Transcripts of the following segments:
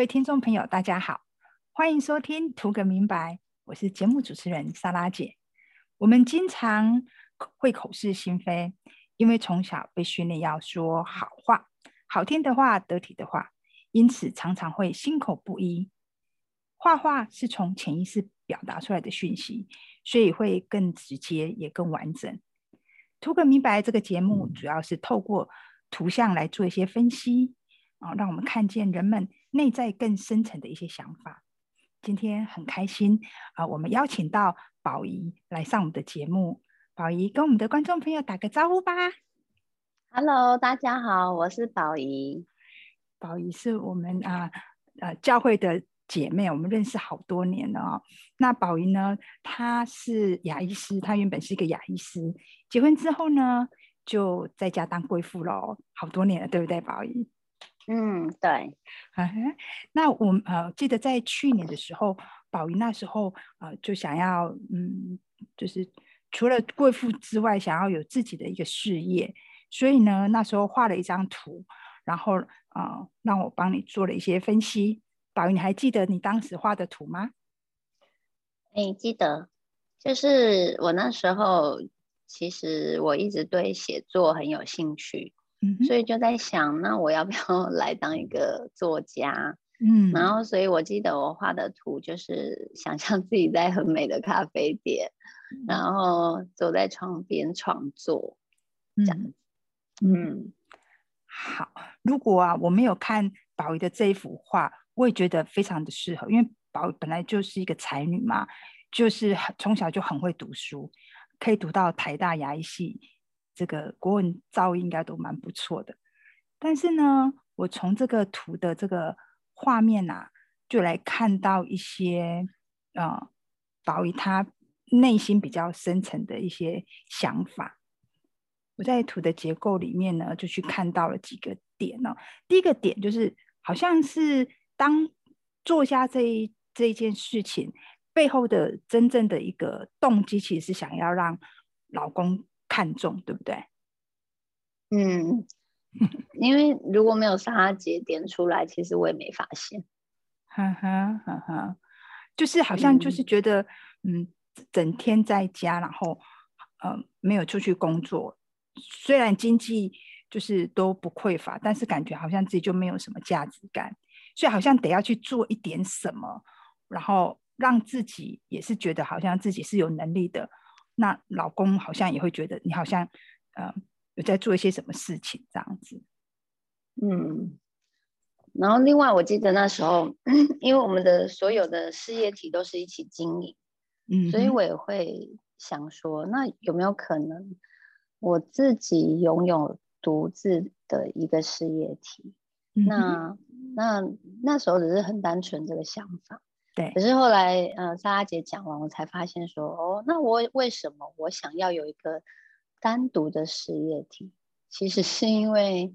位听众朋友，大家好，欢迎收听《图个明白》，我是节目主持人莎拉姐。我们经常会口是心非，因为从小被训练要说好话、好听的话、得体的话，因此常常会心口不一。画画是从潜意识表达出来的讯息，所以会更直接，也更完整。图个明白，这个节目主要是透过图像来做一些分析啊，让我们看见人们内在更深层的一些想法。今天很开心啊，我们邀请到宝仪来上我们的节目。宝仪跟我们的观众朋友打个招呼吧。Hello，大家好，我是宝仪。宝仪是我们啊呃教会的姐妹，我们认识好多年了哦。那宝仪呢，她是牙医师，她原本是一个牙医师。结婚之后呢，就在家当贵妇喽，好多年了，对不对，宝仪？嗯，对。那我呃记得在去年的时候，宝仪那时候呃就想要嗯，就是除了贵妇之外，想要有自己的一个事业，所以呢那时候画了一张图，然后呃让我帮你做了一些分析。宝仪，你还记得你当时画的图吗？哎，记得，就是我那时候。其实我一直对写作很有兴趣，嗯，所以就在想，那我要不要 来当一个作家？嗯，然后，所以我记得我画的图就是想象自己在很美的咖啡店，然后坐在窗边创作，这样。嗯，好。如果啊，我没有看宝仪的这一幅画，我也觉得非常的适合，因为宝本来就是一个才女嘛，就是从小就很会读书。可以读到台大牙医系，这个国文造诣应该都蛮不错的。但是呢，我从这个图的这个画面啊，就来看到一些啊，宝仪他内心比较深层的一些想法。我在图的结构里面呢，就去看到了几个点呢。第一个点就是，好像是当做下这一这一件事情。背后的真正的一个动机，其实是想要让老公看重，对不对？嗯，因为如果没有杀节点出来，其实我也没发现。哈哈哈哈，就是好像就是觉得，嗯，整天在家，然后呃没有出去工作，虽然经济就是都不匮乏，但是感觉好像自己就没有什么价值感，所以好像得要去做一点什么，然后。让自己也是觉得好像自己是有能力的，那老公好像也会觉得你好像呃有在做一些什么事情这样子。嗯，然后另外我记得那时候，因为我们的所有的事业体都是一起经营，嗯，所以我也会想说，那有没有可能我自己拥有独自的一个事业体？那那那时候只是很单纯这个想法。可是后来，呃，莎拉姐讲完，我才发现说，哦，那我为什么我想要有一个单独的事业体？其实是因为，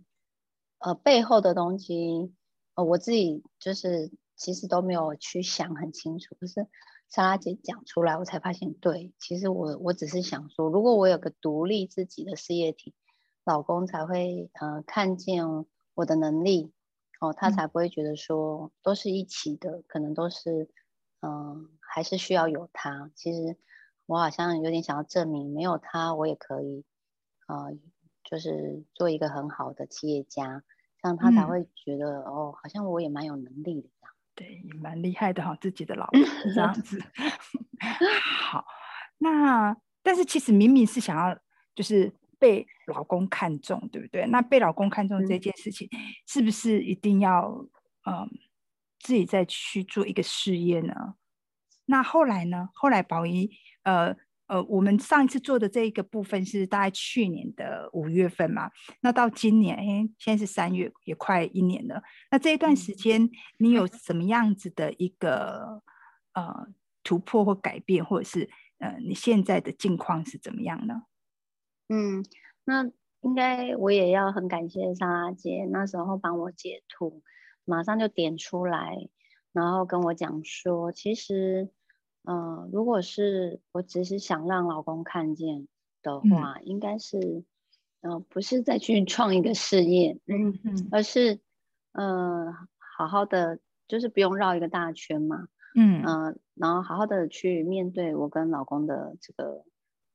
呃，背后的东西，呃，我自己就是其实都没有去想很清楚。可是莎拉姐讲出来，我才发现，对，其实我我只是想说，如果我有个独立自己的事业体，老公才会呃看见我的能力。哦，他才不会觉得说都是一起的，可能都是，嗯，还是需要有他。其实我好像有点想要证明，没有他我也可以，呃，就是做一个很好的企业家，这样他才会觉得哦，好像我也蛮有能力的这样。对，蛮厉害的哈，自己的老公这样子。好，那但是其实明明是想要就是。被老公看中，对不对？那被老公看中这件事情，是不是一定要嗯自己再去做一个事业呢？那后来呢？后来宝仪呃呃，我们上一次做的这一个部分是大概去年的五月份嘛。那到今年，哎，现在是三月，也快一年了。那这一段时间，你有什么样子的一个呃突破或改变，或者是呃你现在的境况是怎么样呢？嗯，那应该我也要很感谢莎拉姐那时候帮我截图，马上就点出来，然后跟我讲说，其实，嗯，如果是我只是想让老公看见的话，应该是，嗯，不是再去创一个事业，嗯嗯，而是，嗯，好好的就是不用绕一个大圈嘛，嗯。嗯、然后好好的去面对我跟老公的这个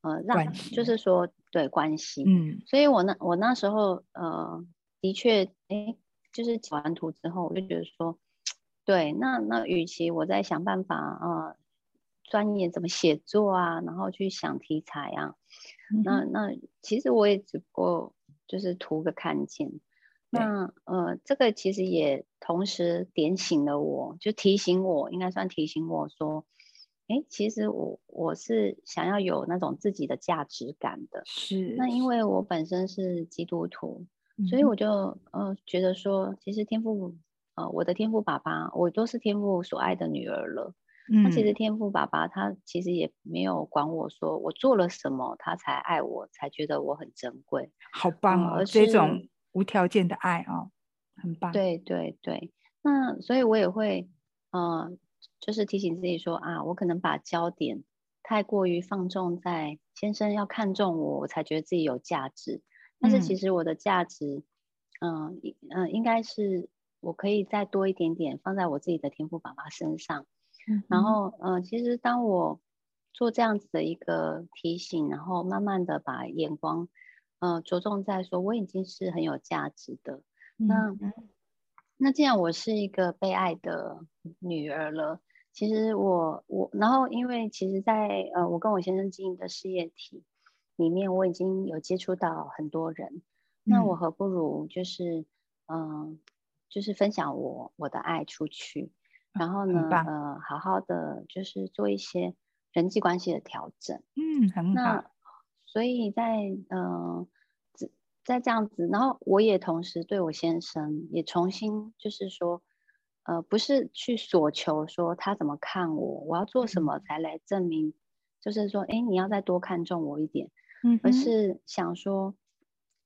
呃让就是说对关系，嗯。所以我那我那时候呃的确哎，就是截完图之后，我就觉得说，对，那那与其我在想办法呃专业怎么写作啊，然后去想题材啊，嗯那那其实我也只不过就是图个看见。那呃，这个其实也同时点醒了我，就提醒我，应该算提醒我说，哎，其实我我是想要有那种自己的价值感的。是，那因为我本身是基督徒，所以嗯我就呃觉得说，其实天父呃我的天父爸爸，我都是天父所爱的女儿了。嗯那其实天父爸爸他其实也没有管我说我做了什么，他才爱我，才觉得我很珍贵。好棒哦，嗯而这种无条件的爱哦，很棒。，对对对，那所以我也会呃，就是提醒自己说啊，我可能把焦点太过于放纵在先生要看重我，我才觉得自己有价值。但是其嗯实我的价值，嗯应嗯，应该是我可以再多一点点放在我自己的天赋爸爸身上。然嗯后，嗯，其实当我做这样子的一个提醒，然后慢慢的把眼光，呃，着重在说我已经是很有价值的。嗯那既然我是一个被爱的女儿了，其实我我，然后因为其实在，呃，我跟我先生经营的事业体里面，我已经有接触到很多人，那我嗯。何不如就是，嗯、就是分享我我的爱出去，然后呢，呃，好好的就是做一些人际关系的调整。嗯，很。好。那，所以在呃，这在这样子，然后我也同时对我先生也重新就是说，呃，不是去索求说他怎么看我，我要做什么才来证明，就是说，哎，你要再多看重我一点，而嗯。而是想说，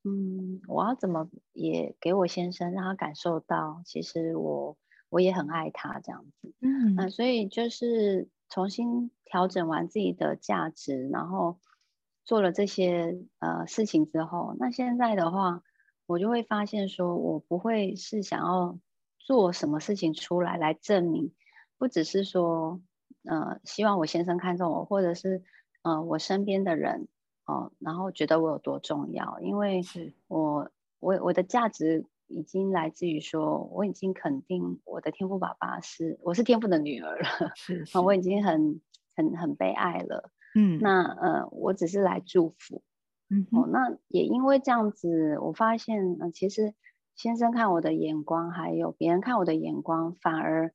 嗯，我要怎么也给我先生让他感受到，其实我我也很爱他这样子。嗯、嗯。所以就是重新调整完自己的价值，然后做了这些呃事情之后，那现在的话，我就会发现说，我不会是想要做什么事情出来来证明，不只是说呃希望我先生看中我，或者是呃我身边的人哦、然后觉得我有多重要，因为是我我我的价值已经来自于说，我已经肯定我的天赋爸爸是我是天赋的女儿了，是我已经很很很被爱了。嗯那呃，我只是来祝福嗯，哦。那也因为这样子，我发现，呃，其实先生看我的眼光，还有别人看我的眼光，反而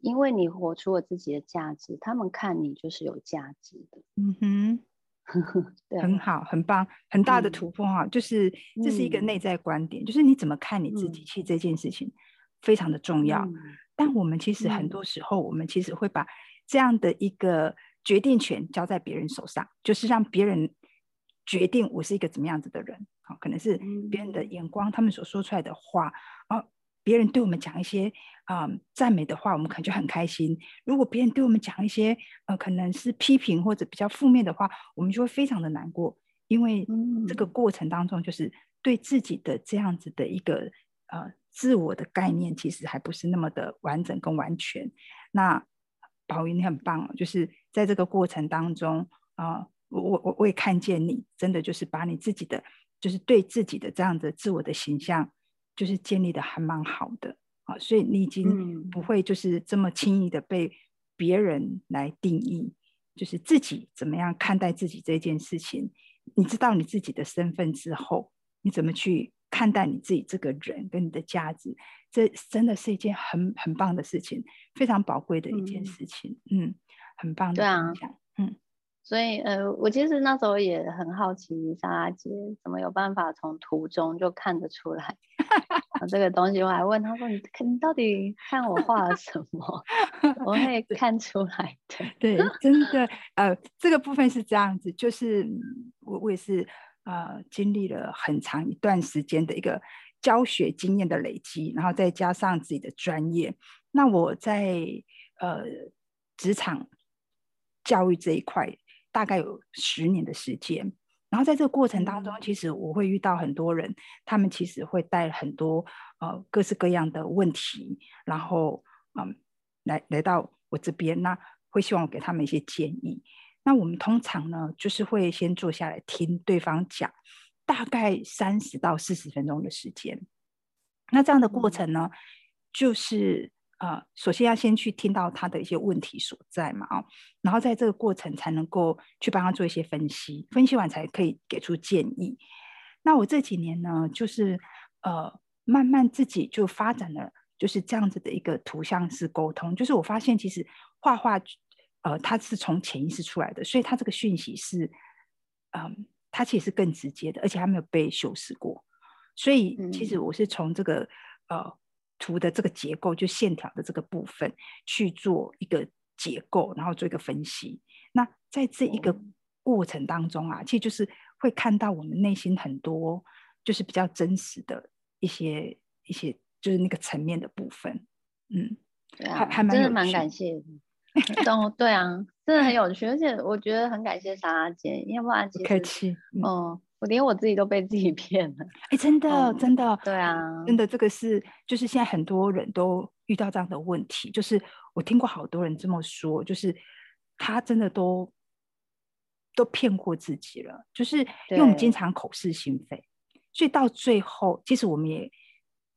因为你活出了自己的价值，他们看你就是有价值的。嗯哼。对，很好，很棒，很大的嗯突破哈、就是这是一个嗯内在观点，就是你怎么看你自己，嗯其实这件事情非常的重要。嗯但我们其实很嗯多时候，我们其实会把这样的一个决定权交在别人手上，就是让别人决定我是一个怎么样子的人。好，可能是别人的嗯眼光，他们所说出来的话，啊，别人对我们讲一些啊、赞美的话，我们可能就很开心；如果别人对我们讲一些呃可能是批评或者比较负面的话，我们就会非常的难过，因为这个嗯过程当中，就是对自己的这样子的一个呃自我的概念，其实还不是那么的完整跟完全。那宝云你很棒哦，就是在这个过程当中啊、我我我我也看见你真的就是把你自己的，就是对自己的这样的自我的形象，就是建立的还蛮好的啊，所以你已经嗯不会就是这么轻易的被别人来定义，就是自己怎么样看待自己这件事情。你知道你自己的身份之后，你怎么去看待你自己这个人跟你的价值？这真的是一件很很棒的事情，非常宝贵的一件嗯事情。嗯，很棒的对啊。嗯所以呃，我其实那时候也很好奇，莎拉姐怎么有办法从图中就看得出来啊 这个东西。我还问她说：“你看你到底看我画了什么？我会看出来的。对，真的，呃，这个部分是这样子，就是嗯我我也是呃经历了很长一段时间的一个教学经验的累积，然后再加上自己的专业，那我在呃职场教育这一块大概有十年的时间。然后在这个过程当中，嗯其实我会遇到很多人，他们其实会带很多呃各式各样的问题，然后嗯，来来到我这边，那会希望我给他们一些建议。那我们通常呢，就是会先坐下来听对方讲，大概三十到四十分钟的时间。那这样的过程呢，就是呃，首先要先去听到他的一些问题所在嘛，啊，然后在这个过程才能够去帮他做一些分析，分析完才可以给出建议。那我这几年呢，就是呃，慢慢自己就发展了，就是这样子的一个图像式沟通。就是我发现，其实画画，呃，它是从潜意识出来的，所以它这个讯息是，嗯，它其实是更直接的，而且还没有被修饰过。所以，其实我是从这个呃图的这个结构，就线条的这个部分去做一个结构，然后做一个分析。那在这一个过程当中啊，其实就是会看到我们内心很多就是比较真实的一些一些，就是那个层面的部分。嗯，对啊，还真的蛮感谢。懂，对啊，真的很有趣，而且我觉得很感谢莎拉姐，要不然其实客气，嗯。我连我自己都被自己 骗了，哎，真的，真的，对啊，真的，这个是，就是现在很多人都遇到这样的问题，就是我听过好多人这么说，就是他真的都都骗过自己了，就是因为我们经常口是心非，所以到最后，其实我们也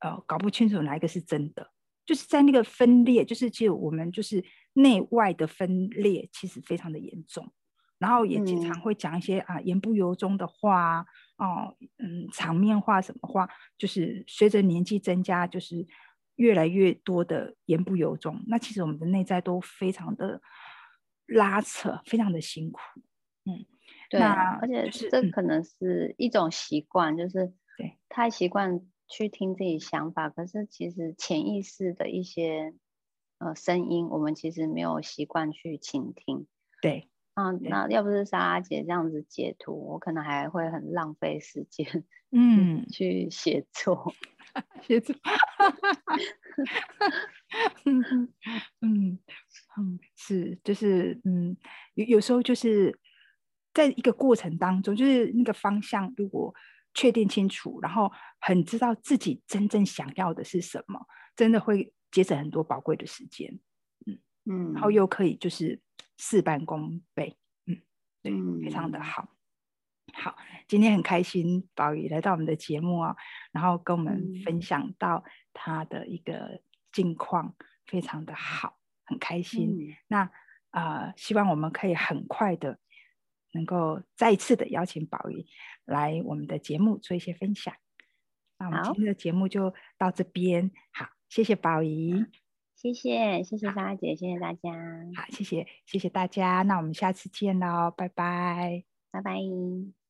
呃搞不清楚哪一个是真的，就是在那个分裂，就是其实我们就是内外的分裂，其实非常的严重。然后也经常会讲一些啊言不由衷的话哦，嗯，场面话什么话，就是随着年纪增加，就是越来越多的言不由衷。那其实我们的内在都非常的拉扯，非常的辛苦。嗯，对，而且这可能是一种习惯，就是对太习惯去听自己想法，可是其实潜意识的一些呃声音，我们其实没有习惯去倾听。对。嗯，那要不是莎拉姐这样子截图，我可能还会很浪费时间，嗯，去写作，写作，嗯嗯嗯，是，就是嗯，有有时候就是在一个过程当中，就是那个方向如果确定清楚，然后很知道自己真正想要的是什么，真的会节省很多宝贵的时间，然后又可以就是。事半功倍，嗯，对，非常的好。好，今天很开心，宝仪来到我们的节目啊，然后跟我们分享到他的一个近况，非常的好，很开心。那呃，希望我们可以很快的能够再一次的邀请宝仪来我们的节目做一些分享。那我们今天的节目就到这边，好，谢谢宝仪。谢谢，谢谢莎姐，谢谢大家。好，谢谢，谢谢大家。那我们下次见喽，拜拜，拜拜。